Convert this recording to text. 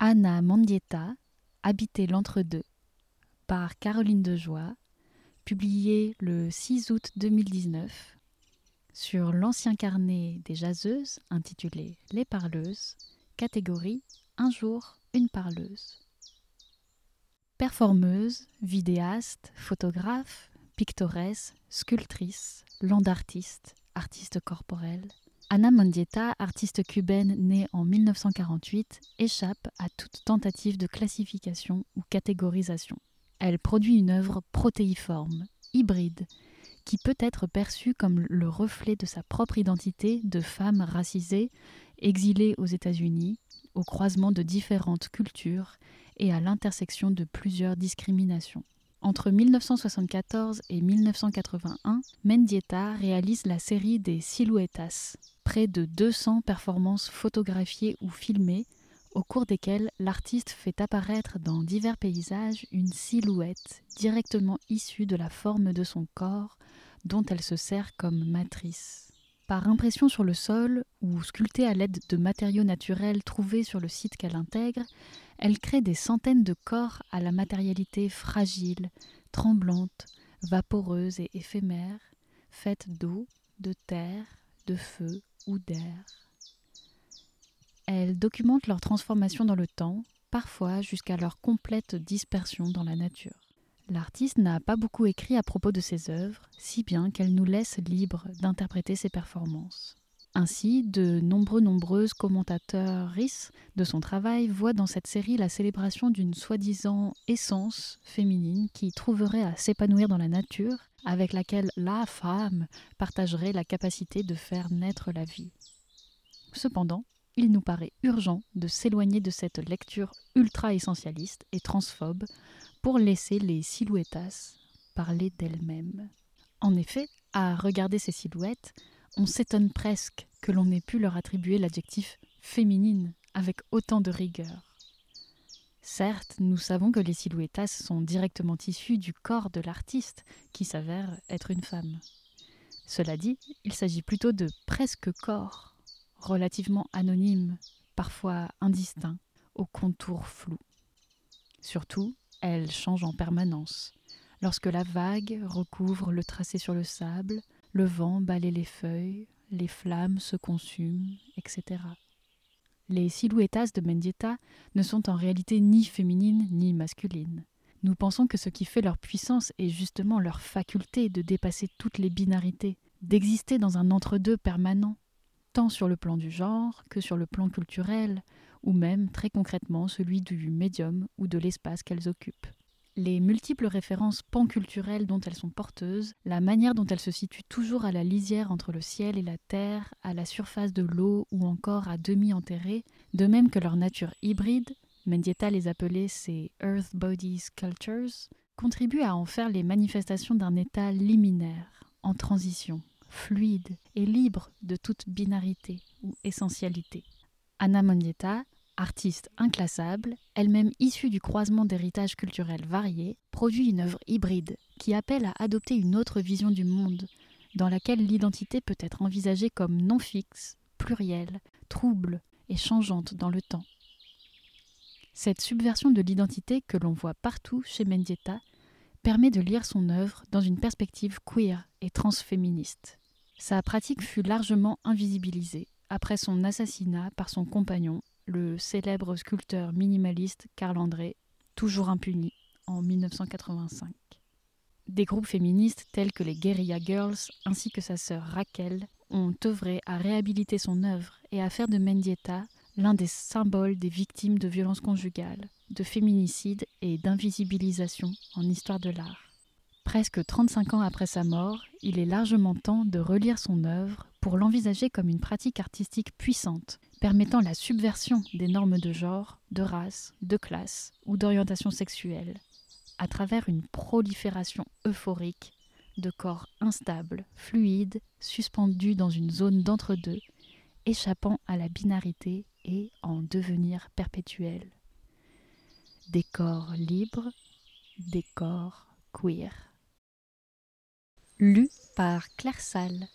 Anna Mandietta, Habiter l'entre-deux, par Caroline Dejoie, publié le 6 août 2019 sur l'ancien carnet des jaseuses intitulé Les parleuses, catégorie Un jour, une parleuse. Performeuse, vidéaste, photographe, pictoresse, sculptrice, landartiste, artiste corporelle, Ana Mendieta, artiste cubaine née en 1948, échappe à toute tentative de classification ou catégorisation. Elle produit une œuvre protéiforme, hybride, qui peut être perçue comme le reflet de sa propre identité de femme racisée, exilée aux États-Unis, au croisement de différentes cultures et à l'intersection de plusieurs discriminations. Entre 1974 et 1981, Mendieta réalise la série des Silhouettas, près de 200 performances photographiées ou filmées, au cours desquelles l'artiste fait apparaître dans divers paysages une silhouette directement issue de la forme de son corps, dont elle se sert comme matrice. Par impression sur le sol ou sculptée à l'aide de matériaux naturels trouvés sur le site qu'elle intègre, elle crée des centaines de corps à la matérialité fragile, tremblante, vaporeuse et éphémère, faite d'eau, de terre, de feu ou d'air. Elle documente leur transformation dans le temps, parfois jusqu'à leur complète dispersion dans la nature. L'artiste n'a pas beaucoup écrit à propos de ses œuvres, si bien qu'elle nous laisse libres d'interpréter ses performances. Ainsi, de nombreux nombreuses commentateurs de son travail voient dans cette série la célébration d'une soi-disant essence féminine qui trouverait à s'épanouir dans la nature, avec laquelle la femme partagerait la capacité de faire naître la vie. Cependant, il nous paraît urgent de s'éloigner de cette lecture ultra-essentialiste et transphobe pour laisser les silhouettas parler d'elles-mêmes. En effet, à regarder ces silhouettes, on s'étonne presque que l'on ait pu leur attribuer l'adjectif féminine avec autant de rigueur. Certes, nous savons que les silhouettas sont directement issues du corps de l'artiste, qui s'avère être une femme. Cela dit, il s'agit plutôt de presque corps, relativement anonymes, parfois indistincts, aux contours flous. Surtout, elles changent en permanence. Lorsque la vague recouvre le tracé sur le sable, le vent balaye les feuilles, les flammes se consument, etc. Les silhouettas de Mendieta ne sont en réalité ni féminines ni masculines. Nous pensons que ce qui fait leur puissance est justement leur faculté de dépasser toutes les binarités, d'exister dans un entre-deux permanent, tant sur le plan du genre que sur le plan culturel, ou même très concrètement celui du médium ou de l'espace qu'elles occupent. Les multiples références panculturelles dont elles sont porteuses, la manière dont elles se situent toujours à la lisière entre le ciel et la terre, à la surface de l'eau ou encore à demi enterrées, de même que leur nature hybride, Mendieta les appelait ses Earth Body Sculptures, contribuent à en faire les manifestations d'un état liminaire, en transition, fluide et libre de toute binarité ou essentialité. Anna Mendieta Artiste inclassable, elle-même issue du croisement d'héritages culturels variés, produit une œuvre hybride qui appelle à adopter une autre vision du monde, dans laquelle l'identité peut être envisagée comme non fixe, plurielle, trouble et changeante dans le temps. Cette subversion de l'identité que l'on voit partout chez Mendieta permet de lire son œuvre dans une perspective queer et transféministe. Sa pratique fut largement invisibilisée après son assassinat par son compagnon le célèbre sculpteur minimaliste Carl André, toujours impuni, en 1985. Des groupes féministes tels que les Guerrilla Girls ainsi que sa sœur Raquel ont œuvré à réhabiliter son œuvre et à faire de Mendieta l'un des symboles des victimes de violences conjugales, de féminicide et d'invisibilisation en histoire de l'art. Presque 35 ans après sa mort, il est largement temps de relire son œuvre pour l'envisager comme une pratique artistique puissante, permettant la subversion des normes de genre, de race, de classe ou d'orientation sexuelle, à travers une prolifération euphorique de corps instables, fluides, suspendus dans une zone d'entre-deux, échappant à la binarité en devenir perpétuel. Des corps libres, des corps queer lu par Claire Salle.